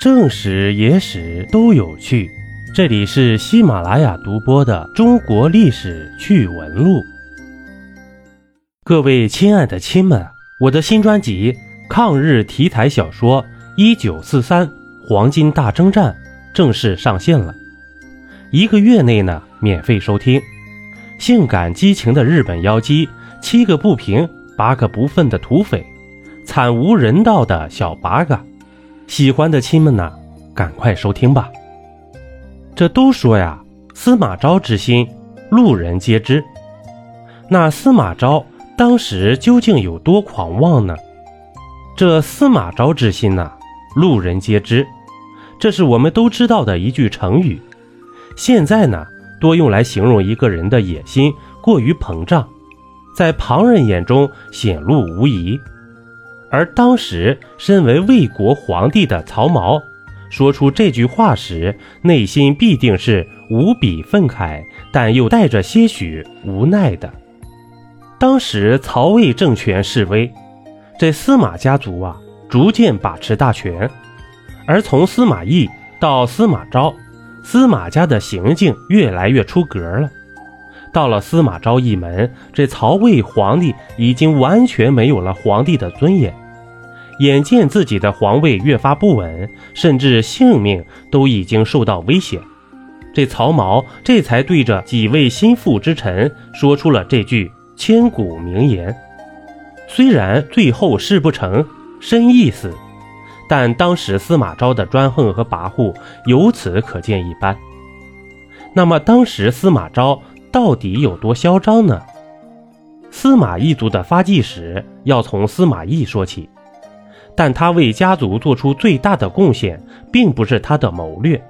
正史、野史都有趣。这里是喜马拉雅独播的《中国历史趣闻录》。各位亲爱的亲们，我的新专辑《抗日题材小说一九四三黄金大征战》正式上线了，一个月内呢免费收听。性感激情的日本妖姬，七个不平八个不忿的土匪，惨无人道的小八嘎。喜欢的亲们呐，赶快收听吧。这都说呀，司马昭之心，路人皆知。那司马昭当时究竟有多狂妄呢？这司马昭之心呐，路人皆知，这是我们都知道的一句成语。现在呢，多用来形容一个人的野心过于膨胀，在旁人眼中显露无遗。而当时身为魏国皇帝的曹髦，说出这句话时，内心必定是无比愤慨，但又带着些许无奈的。当时曹魏政权式微，这司马家族啊逐渐把持大权，而从司马懿到司马昭，司马家的行径越来越出格了。到了司马昭一门，这曹魏皇帝已经完全没有了皇帝的尊严。眼见自己的皇位越发不稳，甚至性命都已经受到威胁，这曹髦这才对着几位心腹之臣说出了这句千古名言。虽然最后事不成，身亦死，但当时司马昭的专横和跋扈由此可见一斑。那么当时司马昭到底有多嚣张呢？司马懿族的发迹史要从司马懿说起。但他为家族做出最大的贡献，并不是他的谋略，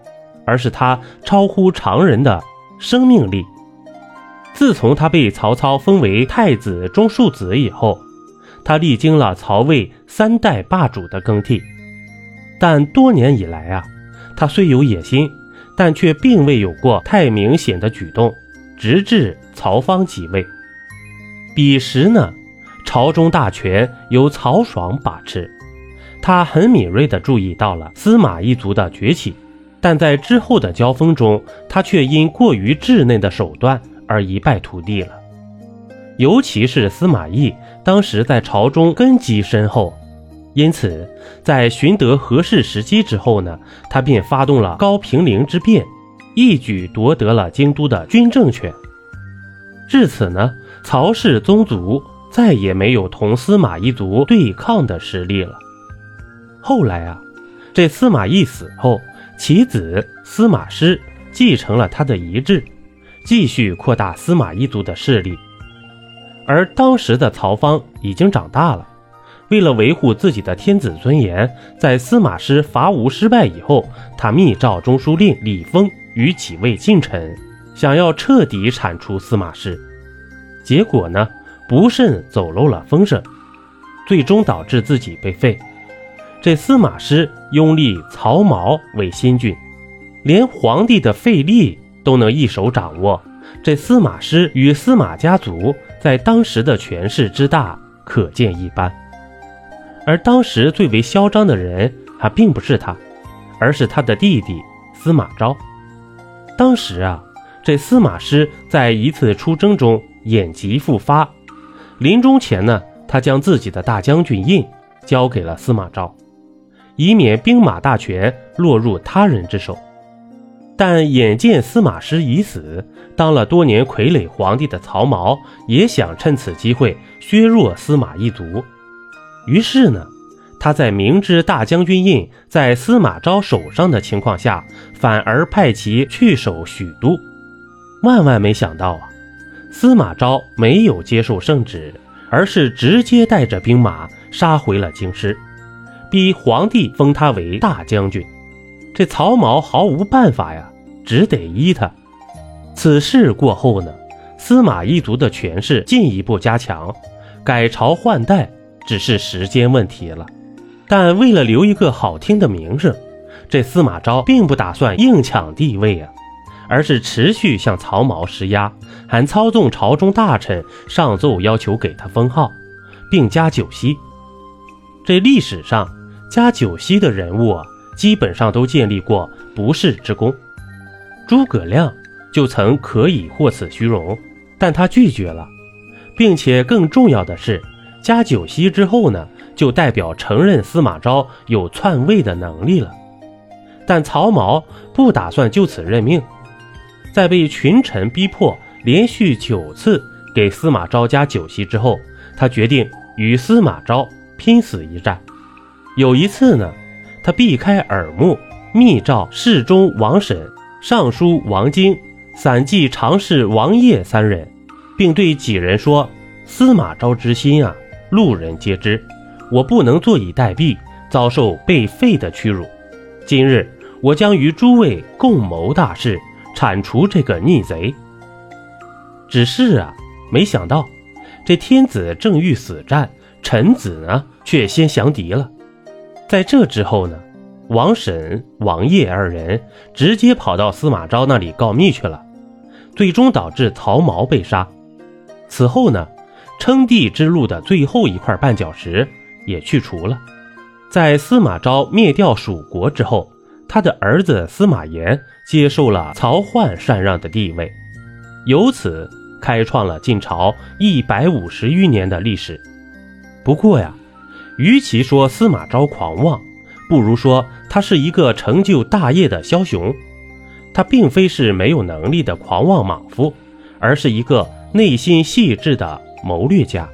而是他超乎常人的生命力。自从他被曹操封为太子中庶子以后，他历经了曹魏三代霸主的更替，但多年以来啊，他虽有野心，但却并未有过太明显的举动，直至曹芳即位。彼时呢，朝中大权由曹爽把持。他很敏锐地注意到了司马一族的崛起，但在之后的交锋中，他却因过于稚嫩的手段而一败涂地了。尤其是司马懿当时在朝中根基深厚，因此在寻得合适时机之后呢，他便发动了高平陵之变，一举夺得了京都的军政权。至此呢，曹氏宗族再也没有同司马懿族对抗的实力了。后来啊，这司马懿死后，其子司马师继承了他的遗志，继续扩大司马懿族的势力。而当时的曹芳已经长大了，为了维护自己的天子尊严，在司马师伐吴失败以后，他密诏中书令李丰与几位近臣，想要彻底铲除司马师。结果呢，不慎走漏了风声，最终导致自己被废。这司马师拥立曹髦为新君，连皇帝的废立都能一手掌握。这司马师与司马家族在当时的权势之大，可见一斑。而当时最为嚣张的人，还并不是他，而是他的弟弟司马昭。当时啊，这司马师在一次出征中眼疾复发，临终前呢，他将自己的大将军印交给了司马昭。以免兵马大权落入他人之手，但眼见司马师已死，当了多年傀儡皇帝的曹髦也想趁此机会削弱司马一族。于是呢，他在明知大将军印在司马昭手上的情况下，反而派其去守许都。万万没想到啊，司马昭没有接受圣旨，而是直接带着兵马杀回了京师。逼皇帝封他为大将军，这曹髦毫无办法呀，只得依他。此事过后呢，司马一族的权势进一步加强，改朝换代只是时间问题了。但为了留一个好听的名声，这司马昭并不打算硬抢帝位啊，而是持续向曹髦施压，还操纵朝中大臣上奏要求给他封号，并加九锡。这历史上。加九锡的人物啊，基本上都建立过不世之功。诸葛亮就曾可以获此虚荣，但他拒绝了，并且更重要的是，加九锡之后呢，就代表承认司马昭有篡位的能力了。但曹髦不打算就此认命，在被群臣逼迫连续九次给司马昭加九锡之后，他决定与司马昭拼死一战。有一次呢，他避开耳目，密诏侍中王审、尚书王经、散骑常侍王业三人，并对几人说：“司马昭之心啊，路人皆知，我不能坐以待毙，遭受被废的屈辱。今日。”我将与诸位共谋大事，铲除这个逆贼。只是啊，没想到这天子正欲死战，臣子呢却先降敌了。在这之后呢，王审、王业二人直接跑到司马昭那里告密去了，最终导致曹髦被杀。此后呢，称帝之路的最后一块绊脚石也去除了。在司马昭灭掉蜀国之后。他的儿子司马炎接受了曹奂禅让的地位，由此开创了晋朝一百五十余年的历史。不过呀，与其说司马昭狂妄，不如说他是一个成就大业的枭雄。他并非是没有能力的狂妄莽夫，而是一个内心细致的谋略家。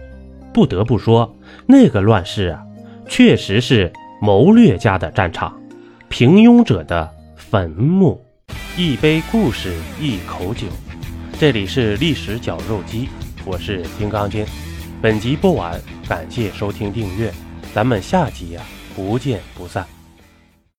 不得不说，那个乱世啊，确实是谋略家的战场。平庸者的坟墓，一杯故事，一口酒。这里是历史绞肉机，我是金刚经。本集播完，感谢收听订阅，咱们下集呀，不见不散。